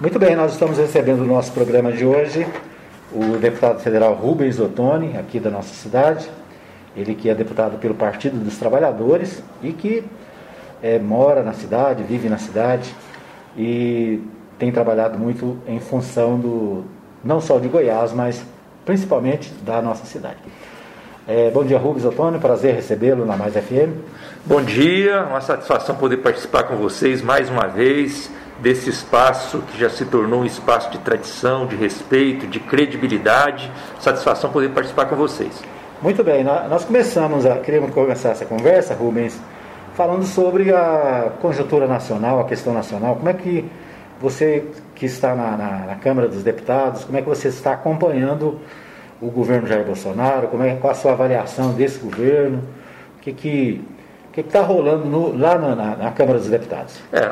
Muito bem, nós estamos recebendo no nosso programa de hoje o deputado federal Rubens Ottoni, aqui da nossa cidade. Ele que é deputado pelo Partido dos Trabalhadores e que é, mora na cidade, vive na cidade e tem trabalhado muito em função do não só de Goiás, mas principalmente da nossa cidade. É, bom dia, Rubens Ottoni, prazer recebê-lo na Mais FM. Bom dia, uma satisfação poder participar com vocês mais uma vez desse espaço que já se tornou um espaço de tradição, de respeito, de credibilidade. Satisfação poder participar com vocês. Muito bem, nós começamos a queremos começar essa conversa, Rubens, falando sobre a conjuntura nacional, a questão nacional. Como é que você que está na, na, na Câmara dos Deputados, como é que você está acompanhando o governo Jair Bolsonaro? Como é qual a sua avaliação desse governo? O que que que está rolando no, lá na, na, Câmara dos Deputados? É,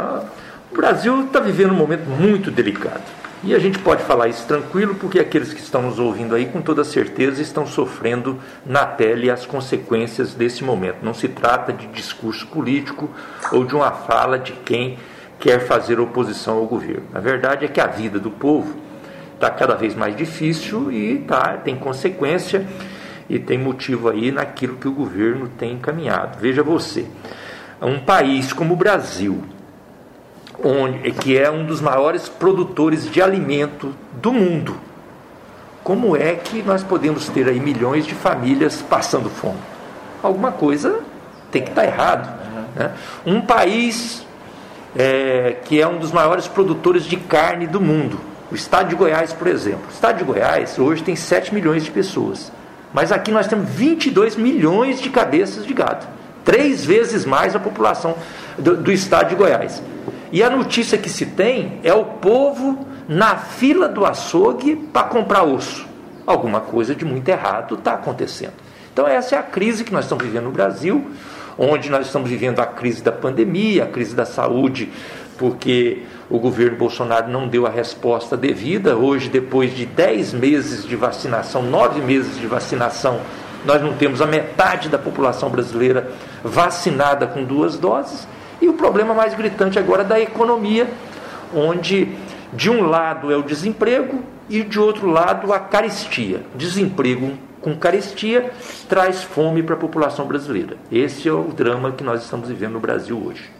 o Brasil está vivendo um momento muito delicado. E a gente pode falar isso tranquilo, porque aqueles que estão nos ouvindo aí, com toda certeza, estão sofrendo na pele as consequências desse momento. Não se trata de discurso político ou de uma fala de quem quer fazer oposição ao governo. A verdade é que a vida do povo está cada vez mais difícil e tá, tem consequência e tem motivo aí naquilo que o governo tem encaminhado. Veja você, um país como o Brasil, onde, que é um dos maiores produtores de alimento do mundo. Como é que nós podemos ter aí milhões de famílias passando fome? Alguma coisa tem que estar tá errado. Né? Um país é, que é um dos maiores produtores de carne do mundo, o estado de Goiás, por exemplo. O estado de Goiás hoje tem 7 milhões de pessoas, mas aqui nós temos 22 milhões de cabeças de gado, três vezes mais a população do, do estado de Goiás. E a notícia que se tem é o povo na fila do açougue para comprar osso. Alguma coisa de muito errado está acontecendo. Então, essa é a crise que nós estamos vivendo no Brasil, onde nós estamos vivendo a crise da pandemia, a crise da saúde, porque o governo Bolsonaro não deu a resposta devida. Hoje, depois de 10 meses de vacinação, 9 meses de vacinação, nós não temos a metade da população brasileira vacinada com duas doses. E o problema mais gritante agora é da economia, onde de um lado é o desemprego e de outro lado a carestia. Desemprego com carestia traz fome para a população brasileira. Esse é o drama que nós estamos vivendo no Brasil hoje.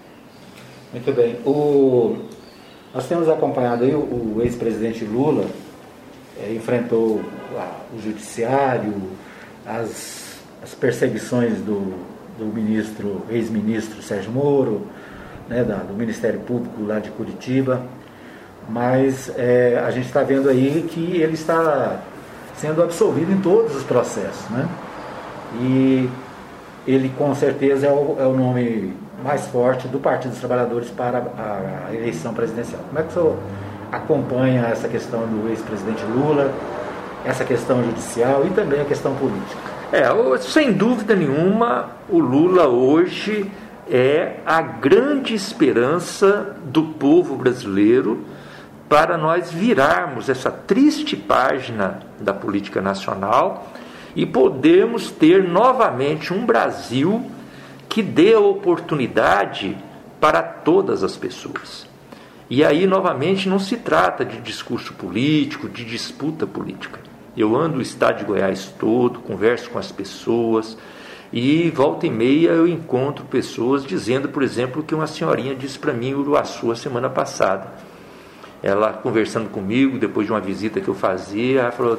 Muito bem. O... Nós temos acompanhado aí o, ex-presidente Lula é, enfrentou o judiciário, as, as perseguições do, do ministro, ex-ministro Sérgio Moro, né, da, do Ministério Público lá de Curitiba, mas é, a gente está vendo aí que ele está sendo absolvido em todos os processos, né? E ele com certeza é o, é o nome mais forte do Partido dos Trabalhadores para a, a eleição presidencial. Como é que o senhor acompanha essa questão do ex-presidente Lula, essa questão judicial e também a questão política? É, sem dúvida nenhuma, o Lula hoje é a grande esperança do povo brasileiro para nós virarmos essa triste página da política nacional e podermos ter novamente um Brasil que dê oportunidade para todas as pessoas. E aí, novamente, não se trata de discurso político, de disputa política. Eu ando o estado de Goiás todo, converso com as pessoas e volta e meia eu encontro pessoas dizendo, por exemplo, que uma senhorinha disse para mim em Uruaçu a semana passada. Ela conversando comigo depois de uma visita que eu fazia, ela falou: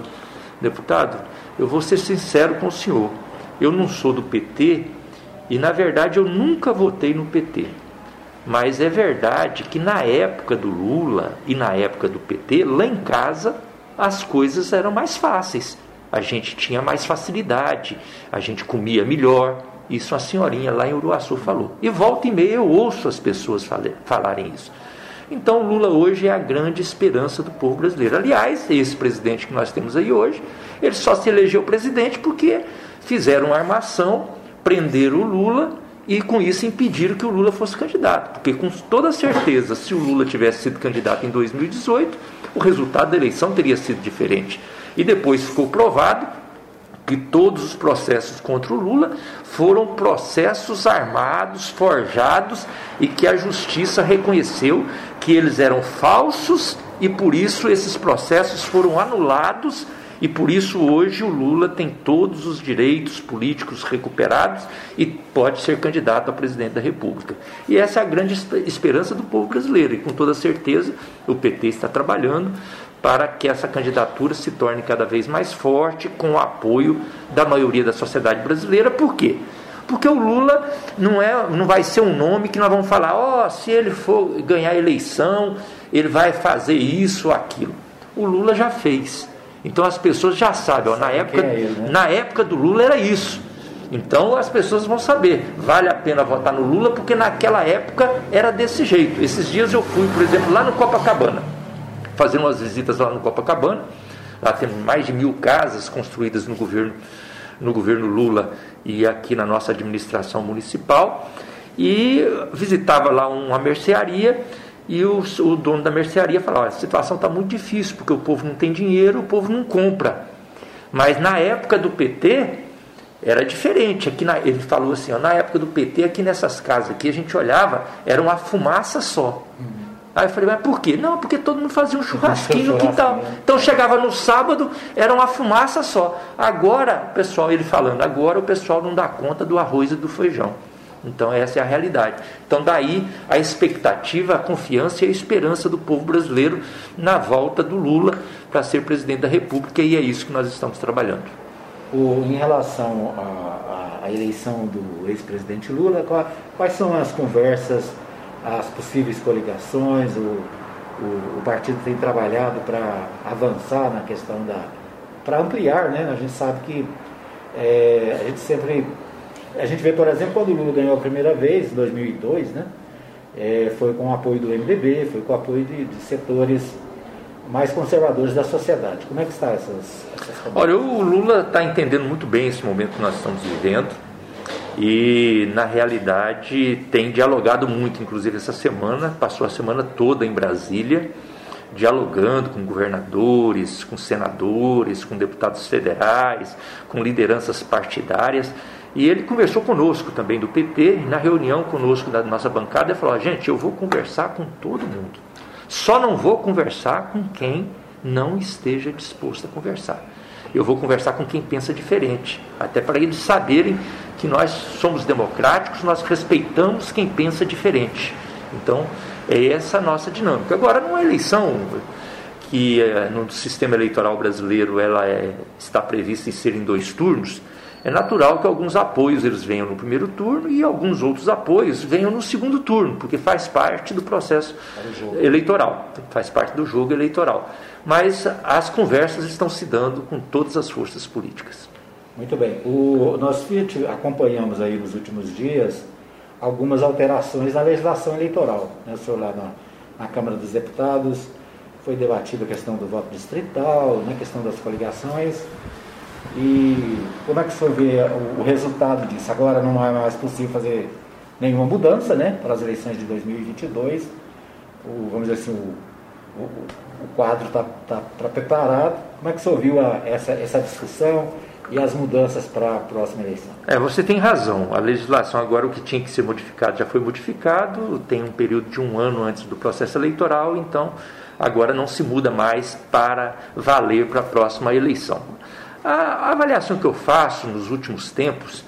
"Deputado, eu vou ser sincero com o senhor. Eu não sou do PT e na verdade eu nunca votei no PT. Mas é verdade que na época do Lula e na época do PT, lá em casa as coisas eram mais fáceis. A gente tinha mais facilidade, a gente comia melhor. Isso a senhorinha lá em Uruaçu falou. E volta e meia eu ouço as pessoas falarem isso. Então Lula hoje é a grande esperança do povo brasileiro. Aliás, esse presidente que nós temos aí hoje, ele só se elegeu presidente porque fizeram uma armação, prenderam o Lula e com isso impediram que o Lula fosse candidato. Porque com toda certeza, se o Lula tivesse sido candidato em 2018, o resultado da eleição teria sido diferente. E depois ficou provado que todos os processos contra o Lula foram processos armados, forjados e que a justiça reconheceu que eles eram falsos e por isso esses processos foram anulados e por isso hoje o Lula tem todos os direitos políticos recuperados e pode ser candidato a presidente da República. E essa é a grande esperança do povo brasileiro e com toda certeza o PT está trabalhando para que essa candidatura se torne cada vez mais forte, com o apoio da maioria da sociedade brasileira. Por quê? Porque o Lula não, é, não vai ser um nome que nós vamos falar, ó, oh, se ele for ganhar a eleição, ele vai fazer isso ou aquilo. O Lula já fez. Então as pessoas já sabem, ó, na, época, é ele, né? na época do Lula era isso. Então as pessoas vão saber, vale a pena votar no Lula, porque naquela época era desse jeito. Esses dias eu fui, por exemplo, lá no Copacabana fazendo umas visitas lá no Copacabana. Lá tem mais de mil casas construídas no governo, no governo Lula e aqui na nossa administração municipal. E visitava lá uma mercearia e o, o dono da mercearia falava: a situação está muito difícil porque o povo não tem dinheiro, o povo não compra. Mas na época do PT era diferente. Aqui na, ele falou assim: ó, na época do PT, aqui nessas casas aqui, a gente olhava, era uma fumaça só. Aí eu falei, mas por quê? Não, porque todo mundo fazia um churrasquinho no quintal. Então chegava no sábado, era uma fumaça só. Agora, pessoal, ele falando, agora o pessoal não dá conta do arroz e do feijão. Então essa é a realidade. Então daí a expectativa, a confiança e a esperança do povo brasileiro na volta do Lula para ser presidente da República e é isso que nós estamos trabalhando. O, em relação à eleição do ex-presidente Lula, quais são as conversas as possíveis coligações, o, o, o partido tem trabalhado para avançar na questão da. para ampliar, né? A gente sabe que é, a gente sempre. A gente vê, por exemplo, quando o Lula ganhou a primeira vez, em 2002, né? É, foi com o apoio do MDB, foi com o apoio de, de setores mais conservadores da sociedade. Como é que está essas, essas Olha, o Lula está entendendo muito bem esse momento que nós estamos vivendo e na realidade tem dialogado muito, inclusive essa semana, passou a semana toda em Brasília, dialogando com governadores, com senadores, com deputados federais, com lideranças partidárias. E ele conversou conosco também do PT, na reunião conosco da nossa bancada, ele falou: gente, eu vou conversar com todo mundo, só não vou conversar com quem não esteja disposto a conversar. Eu vou conversar com quem pensa diferente, até para eles saberem que nós somos democráticos, nós respeitamos quem pensa diferente. Então, é essa a nossa dinâmica. Agora, numa eleição que é, no sistema eleitoral brasileiro ela é, está prevista em ser em dois turnos, é natural que alguns apoios eles venham no primeiro turno e alguns outros apoios venham no segundo turno, porque faz parte do processo eleitoral, faz parte do jogo eleitoral. Mas as conversas estão se dando com todas as forças políticas. Muito bem. O, nós acompanhamos aí nos últimos dias algumas alterações na legislação eleitoral. Né? O senhor lá na, na Câmara dos Deputados foi debatida a questão do voto distrital, né? a questão das coligações. E como é que o senhor vê o, o resultado disso? Agora não é mais possível fazer nenhuma mudança né? para as eleições de 2022. O, vamos dizer assim, o, o, o quadro está tá, tá preparado. Como é que o senhor viu a, essa, essa discussão? e as mudanças para a próxima eleição. É, você tem razão. A legislação agora, o que tinha que ser modificado já foi modificado, tem um período de um ano antes do processo eleitoral, então agora não se muda mais para valer para a próxima eleição. A, avaliação que eu faço nos últimos tempos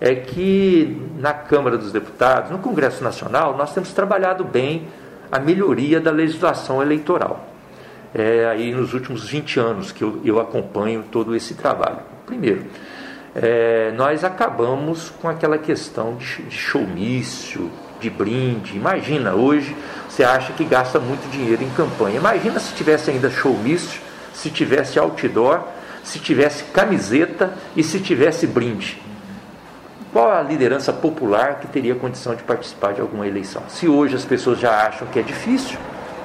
é que na Câmara dos Deputados, no Congresso Nacional, nós temos trabalhado bem a melhoria da legislação eleitoral. É aí nos últimos 20 anos que eu, eu acompanho todo esse trabalho. Primeiro, é, nós acabamos com aquela questão de, de showmício, de brinde. Imagina, hoje você acha que gasta muito dinheiro em campanha. Imagina se tivesse ainda showmício, se tivesse outdoor, se tivesse camiseta e se tivesse brinde. Qual a liderança popular que teria condição de participar de alguma eleição? Se hoje as pessoas já acham que é difícil,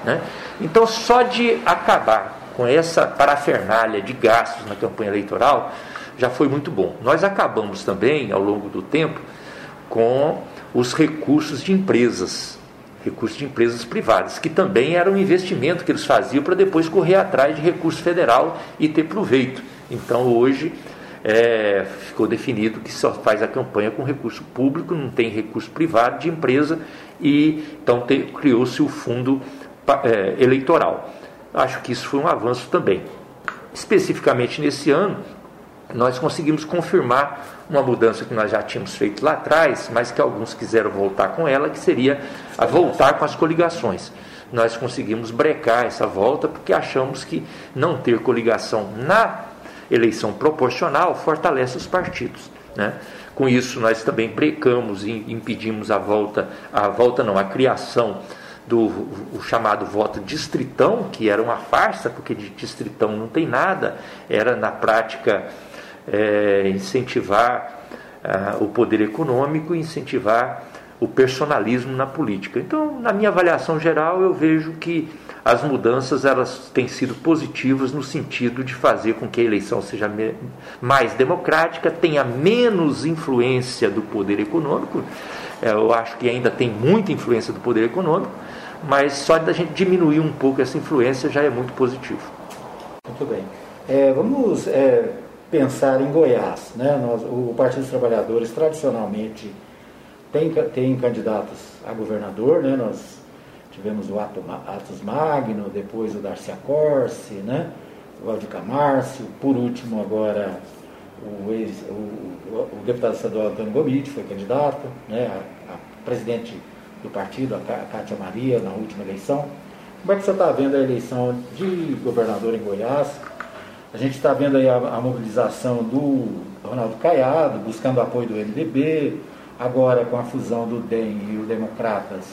né? então só de acabar com essa parafernália de gastos na campanha eleitoral, já foi muito bom. Nós acabamos também, ao longo do tempo, com os recursos de empresas, recursos de empresas privadas, que também era um investimento que eles faziam para depois correr atrás de recurso federal e ter proveito. Então hoje é, ficou definido que só faz a campanha com recurso público, não tem recurso privado de empresa, e então criou-se o fundo é, eleitoral. Acho que isso foi um avanço também. Especificamente nesse ano, nós conseguimos confirmar uma mudança que nós já tínhamos feito lá atrás, mas que alguns quiseram voltar com ela, que seria a voltar com as coligações. Nós conseguimos brecar essa volta porque achamos que não ter coligação na eleição proporcional fortalece os partidos. Né? Com isso, nós também brecamos e impedimos a volta, a volta não, a criação do o chamado voto distritão, que era uma farsa, porque de distritão não tem nada, era na prática é, incentivar ah, o poder econômico e incentivar o personalismo na política. Então, na minha avaliação geral, eu vejo que as mudanças elas têm sido positivas no sentido de fazer com que a eleição seja mais democrática, tenha menos influência do poder econômico. É, eu acho que ainda tem muita influência do poder econômico, mas só da gente diminuir um pouco essa influência já é muito positivo. Muito bem. É, vamos é, pensar em Goiás. Né? Nós, o Partido dos Trabalhadores tradicionalmente tem, tem candidatos a governador, né? nós tivemos o Atos Magno, depois o Darcy Corse, né? o Valdir Camárcio, por último agora o, ex, o, o, deputado estadual Antônio Gomide foi candidato, né? a, a presidente do partido, a Cátia Maria, na última eleição. Como é que você está vendo a eleição de governador em Goiás? A gente está vendo aí a, a, mobilização do Ronaldo Caiado, buscando apoio do MDB, agora com a fusão do DEM e o Democratas,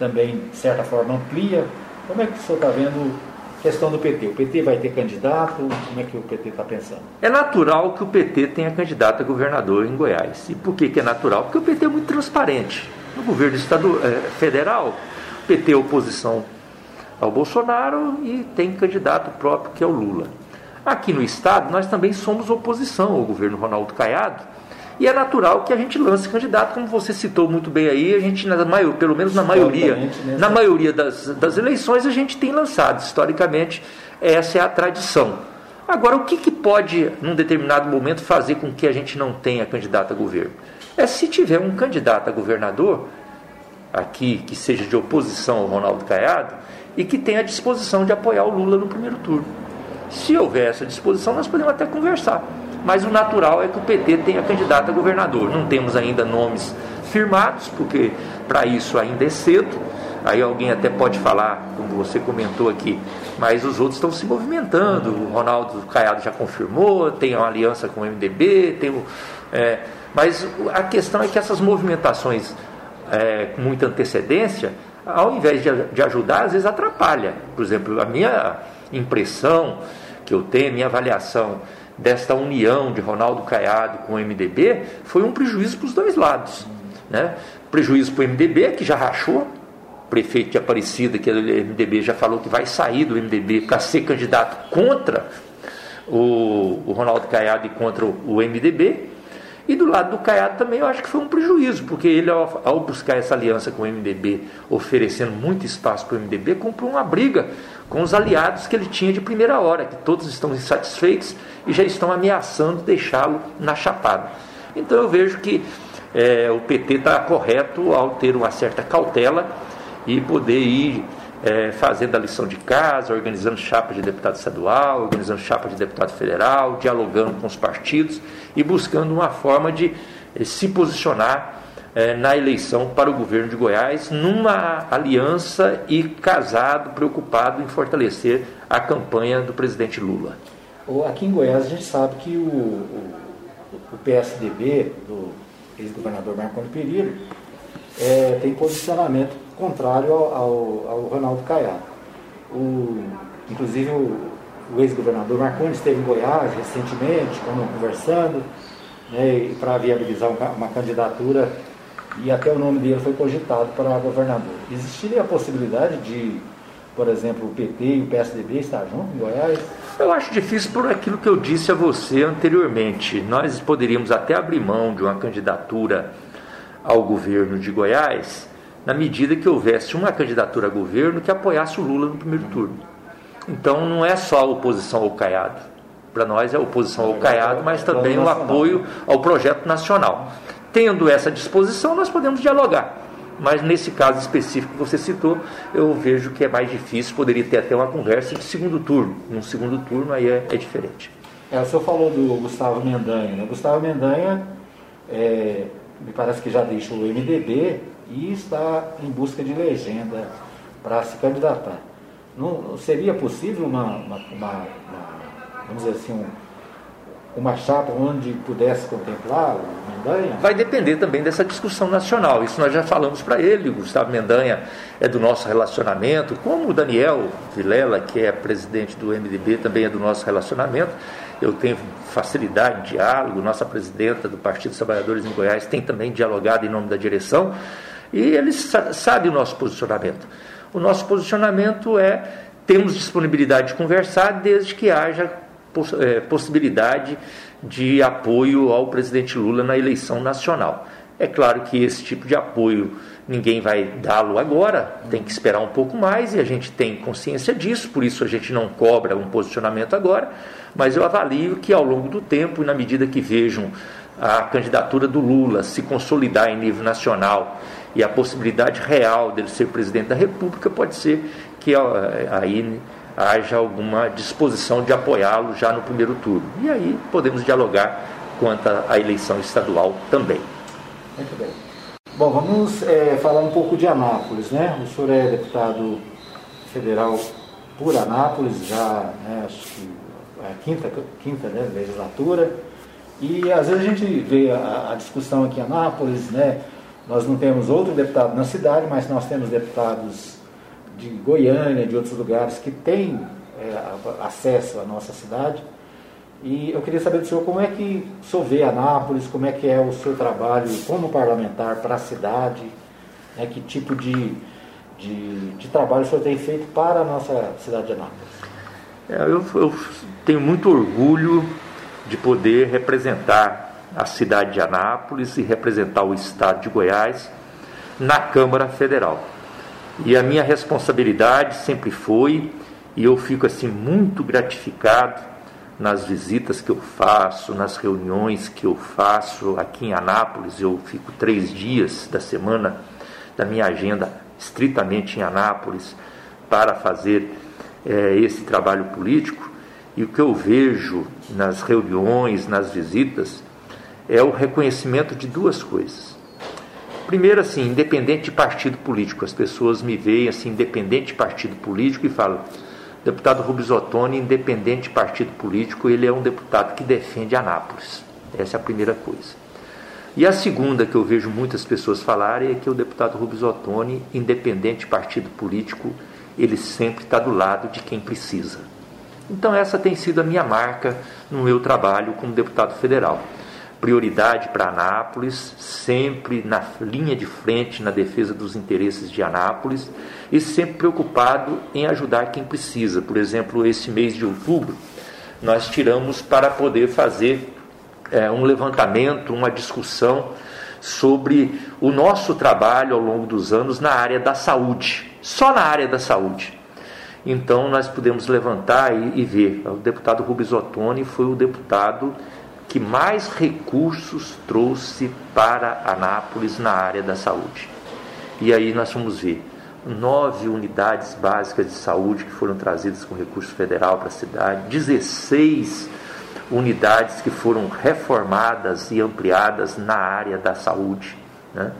também, de certa forma, amplia. Como é que o senhor está vendo a questão do PT? O PT vai ter candidato? Como é que o PT está pensando? É natural que o PT tenha candidato a governador em Goiás. E por que, que é natural? Porque o PT é muito transparente. No governo estado, é, federal, o PT é oposição ao Bolsonaro e tem candidato próprio que é o Lula. Aqui no Estado, nós também somos oposição ao governo Ronaldo Caiado, e é natural que a gente lance candidato, como você citou muito bem aí, a gente, na maior, pelo menos na maioria, na maioria das, das eleições, a gente tem lançado. Historicamente, essa é a tradição. Agora, o que, que pode, num determinado momento, fazer com que a gente não tenha candidato a governo? É se tiver um candidato a governador, aqui, que seja de oposição ao Ronaldo Caiado, e que tenha a disposição de apoiar o Lula no primeiro turno. Se houver essa disposição, nós podemos até conversar. Mas o natural é que o PT tenha candidato a governador. Não temos ainda nomes firmados, porque para isso ainda é cedo. Aí alguém até pode falar, como você comentou aqui, mas os outros estão se movimentando. O Ronaldo Caiado já confirmou, tem uma aliança com o MDB, tem o, é, mas a questão é que essas movimentações é, com muita antecedência, ao invés de, de ajudar, às vezes atrapalha. Por exemplo, a minha impressão que eu tenho, minha avaliação desta união de Ronaldo Caiado com o MDB foi um prejuízo para os dois lados. Né? Prejuízo para o MDB, que já rachou, prefeito de Aparecida, que é do MDB, já falou que vai sair do MDB para ser candidato contra o, o Ronaldo Caiado e contra o, o MDB. E do lado do Caiado também eu acho que foi um prejuízo, porque ele, ao, ao buscar essa aliança com o MDB, oferecendo muito espaço para o MDB, comprou uma briga com os aliados que ele tinha de primeira hora, que todos estão insatisfeitos e já estão ameaçando deixá-lo na chapada. Então eu vejo que é, o PT está correto ao ter uma certa cautela e poder ir é, fazendo a lição de casa, organizando chapa de deputado estadual, organizando chapa de deputado federal, dialogando com os partidos e buscando uma forma de eh, se posicionar eh, na eleição para o governo de Goiás, numa aliança e casado, preocupado em fortalecer a campanha do presidente Lula. Aqui em Goiás a gente sabe que o, o, o PSDB do ex-governador Marconi Perillo é, tem posicionamento contrário ao, ao, ao Ronaldo Caiado. O, inclusive o, o ex-governador Marconi esteve em Goiás recentemente, conversando, né, para viabilizar uma, uma, candidatura e até o nome dele foi cogitado para governador. Existiria a possibilidade de, por exemplo, o PT e o PSDB estar juntos em Goiás? Eu acho difícil por aquilo que eu disse a você anteriormente. Nós poderíamos até abrir mão de uma candidatura ao governo de Goiás na medida que houvesse uma candidatura a governo que apoiasse o Lula no primeiro turno. Então não é só a oposição ao Caiado. para nós é a oposição ao Caiado, mas também o apoio ao projeto nacional. Tendo essa disposição, nós podemos dialogar. Mas nesse caso específico que você citou, eu vejo que é mais difícil, poderia ter até uma conversa de segundo turno. Num segundo turno aí é, é diferente. É, o senhor falou do Gustavo Mendanha. Né? Gustavo Mendanha, é, me parece que já deixou o MDB e está em busca de legenda para se candidatar. Não, seria possível uma, uma, uma, uma vamos dizer assim, um, uma chapa onde pudesse contemplar o Mendanha? Vai depender também dessa discussão nacional. Isso nós já falamos para ele. O Gustavo Mendanha é do nosso relacionamento, como o Daniel Vilela, que é presidente do MDB, também é do nosso relacionamento. Eu tenho facilidade de diálogo. Nossa presidenta do Partido dos Trabalhadores em Goiás tem também dialogado em nome da direção. E ele sabe o nosso posicionamento. O nosso posicionamento é: temos disponibilidade de conversar desde que haja possibilidade de apoio ao presidente Lula na eleição nacional. É claro que esse tipo de apoio ninguém vai dá-lo agora, tem que esperar um pouco mais e a gente tem consciência disso, por isso a gente não cobra um posicionamento agora, mas eu avalio que ao longo do tempo, e na medida que vejam a candidatura do Lula se consolidar em nível nacional e a possibilidade real dele ser presidente da República, pode ser que aí haja alguma disposição de apoiá-lo já no primeiro turno. E aí podemos dialogar quanto à eleição estadual também. Muito bem. Bom, vamos é, falar um pouco de Anápolis, né? O senhor é deputado federal por Anápolis, já né, acho que é a quinta, quinta né, legislatura. E às vezes a gente vê a, a, discussão aqui em Anápolis, né? Nós não temos outro deputado na cidade, mas nós temos deputados de Goiânia, de outros lugares que têm é, acesso à nossa cidade. E eu queria saber do senhor como é que o senhor vê Anápolis, como é que é o seu trabalho como parlamentar para a cidade, né, que tipo de, de, de, trabalho o senhor tem feito para a nossa cidade de Anápolis. É, eu, eu tenho muito orgulho de poder representar a cidade de Anápolis e representar o estado de Goiás na Câmara Federal. E a minha responsabilidade sempre foi, e eu fico assim muito gratificado nas visitas que eu faço, nas reuniões que eu faço aqui em Anápolis. Eu fico três dias da semana da minha agenda estritamente em Anápolis para fazer é, esse trabalho político. E o que eu vejo nas reuniões, nas visitas, é o reconhecimento de duas coisas. Primeiro, assim, independente de partido político, as pessoas me veem assim, independente de partido político e falam: deputado Rubens Ottoni, independente de partido político, ele é um deputado que defende Anápolis. Essa é a primeira coisa. E a segunda que eu vejo muitas pessoas falarem é que o deputado Rubens Ottoni, independente de partido político, ele sempre está do lado de quem precisa. Então, essa tem sido a minha marca no meu trabalho como deputado federal prioridade para Anápolis, sempre na linha de frente na defesa dos interesses de Anápolis e sempre preocupado em ajudar quem precisa. Por exemplo, esse mês de outubro, nós tiramos para poder fazer é, um levantamento, uma discussão sobre o nosso trabalho ao longo dos anos na área da saúde, só na área da saúde. Então nós pudemos levantar e, e ver. O deputado Rubens Ottoni foi o deputado que mais recursos trouxe para Anápolis na área da saúde. E aí nós vamos ver nove unidades básicas de saúde que foram trazidas com recurso federal para a cidade, 16 unidades que foram reformadas e ampliadas na área da saúde. Né?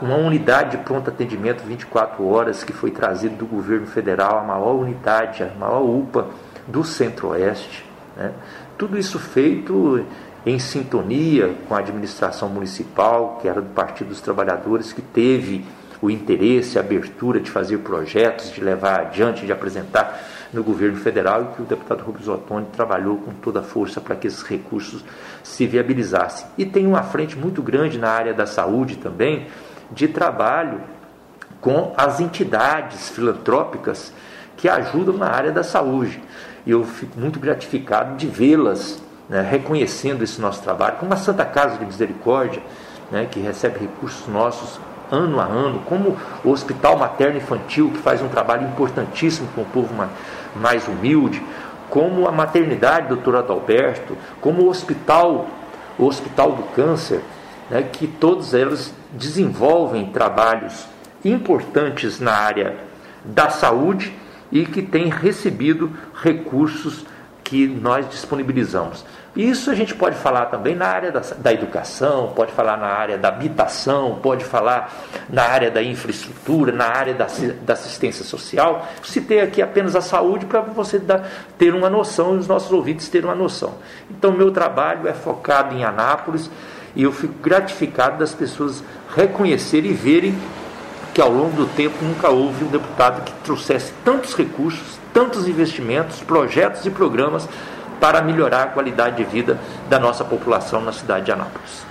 Uma unidade de pronto atendimento 24 horas que foi trazida do governo federal, a maior unidade, a maior UPA do Centro-Oeste. Né? Tudo isso feito em sintonia com a administração municipal, que era do Partido dos Trabalhadores, que teve o interesse, a abertura de fazer projetos, de levar adiante, de apresentar no governo federal e que o deputado Rubens Ottoni trabalhou com toda a força para que esses recursos se viabilizassem. E tem uma frente muito grande na área da saúde também, de trabalho com as entidades filantrópicas que ajudam na área da saúde eu fico muito gratificado de vê-las né, reconhecendo esse nosso trabalho, como a Santa Casa de Misericórdia, né, que recebe recursos nossos ano a ano, como o Hospital Materno Infantil, que faz um trabalho importantíssimo com o povo mais humilde, como a maternidade doutor Adalberto, como o hospital, o Hospital do Câncer, né, que todos eles desenvolvem trabalhos importantes na área da saúde e que têm recebido recursos que nós disponibilizamos. Isso a gente pode falar também na área da, da, educação, pode falar na área da habitação, pode falar na área da infraestrutura, na área da, da assistência social. Citei aqui apenas a saúde para você dar, ter uma noção e os nossos ouvintes terem uma noção. Então, meu trabalho é focado em Anápolis e eu fico gratificado das pessoas reconhecerem e verem que ao longo do tempo nunca houve um deputado que trouxesse tantos recursos, tantos investimentos, projetos e programas para melhorar a qualidade de vida da nossa população na cidade de Anápolis.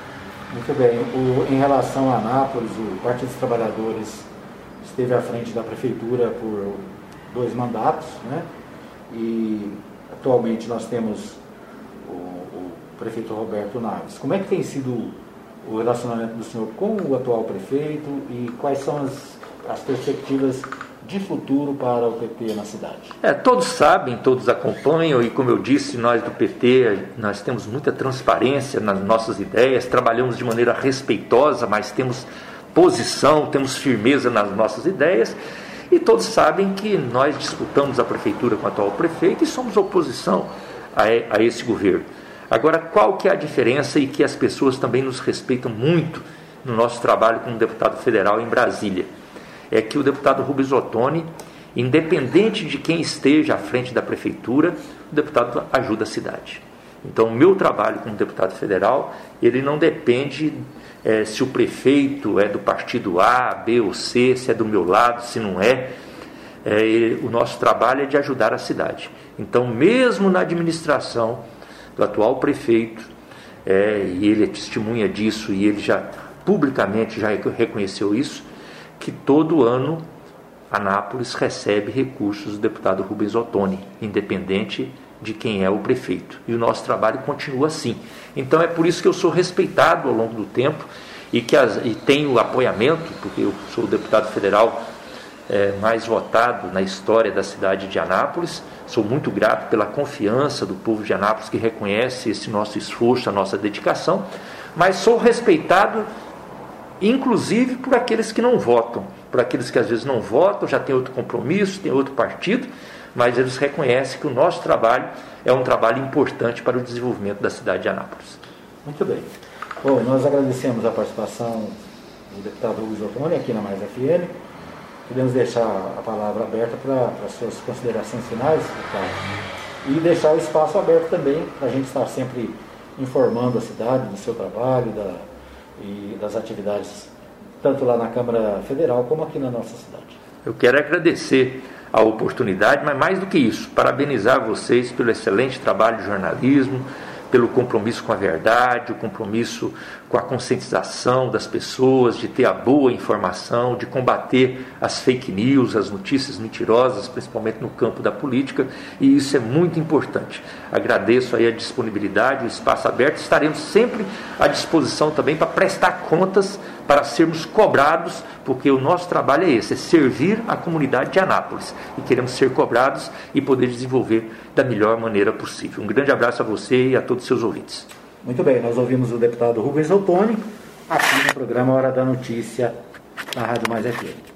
Muito bem. O, em relação a Anápolis, o Partido dos Trabalhadores esteve à frente da prefeitura por dois mandatos, né? E atualmente nós temos o, o prefeito Roberto Naves. Como é que tem sido o relacionamento do senhor com o atual prefeito e quais são as, as perspectivas de futuro para o PT na cidade? É, todos sabem, todos acompanham, e como eu disse, nós do PT, nós temos muita transparência nas nossas ideias, trabalhamos de maneira respeitosa, mas temos posição, temos firmeza nas nossas ideias, e todos sabem que nós disputamos a prefeitura com o atual prefeito e somos oposição a, a esse governo. Agora, qual que é a diferença e que as pessoas também nos respeitam muito no nosso trabalho como deputado federal em Brasília? é que o deputado Rubens Ottoni, independente de quem esteja à frente da prefeitura, o deputado ajuda a cidade. Então, o meu trabalho como deputado federal, ele não depende é, se o prefeito é do partido A, B ou C, se é do meu lado, se não é. é o nosso trabalho é de ajudar a cidade. Então, mesmo na administração do atual prefeito, é, e ele é testemunha disso e ele já publicamente já reconheceu isso, que todo ano Anápolis recebe recursos do deputado Rubens Ottoni, independente de quem é o prefeito. E o nosso trabalho continua assim. Então é por isso que eu sou respeitado ao longo do tempo e que as, e tenho apoiamento, porque eu sou deputado federal é, mais votado na história da cidade de Anápolis. Sou muito grato pela confiança do povo de Anápolis que reconhece esse nosso esforço, a nossa dedicação, mas sou respeitado inclusive por aqueles que não votam, por aqueles que às vezes não votam, já tem outro compromisso, tem outro partido, mas eles reconhecem que o nosso trabalho é um trabalho importante para o desenvolvimento da cidade de Anápolis. Muito bem. Bom, nós agradecemos a participação do deputado Hugo Ottoni aqui na Mais FM. Podemos deixar a palavra aberta para, as suas considerações finais, deputado. E deixar o espaço aberto também para a gente estar sempre informando a cidade do seu trabalho, da, e das atividades, tanto lá na Câmara Federal como aqui na nossa cidade. Eu quero agradecer a oportunidade, mas mais do que isso, parabenizar vocês pelo excelente trabalho de jornalismo, pelo compromisso com a verdade, o compromisso com a conscientização das pessoas, de ter a boa informação, de combater as fake news, as notícias mentirosas, principalmente no campo da política, e isso é muito importante. Agradeço aí a disponibilidade, o espaço aberto, estaremos sempre à disposição também para prestar contas, para sermos cobrados, porque o nosso trabalho é esse, é servir a comunidade de Anápolis, e queremos ser cobrados e poder desenvolver da melhor maneira possível. Um grande abraço a você e a todos os seus ouvintes. Muito bem, nós ouvimos o deputado Rubens Ottoni aqui no programa Hora da Notícia na Rádio Mais FM.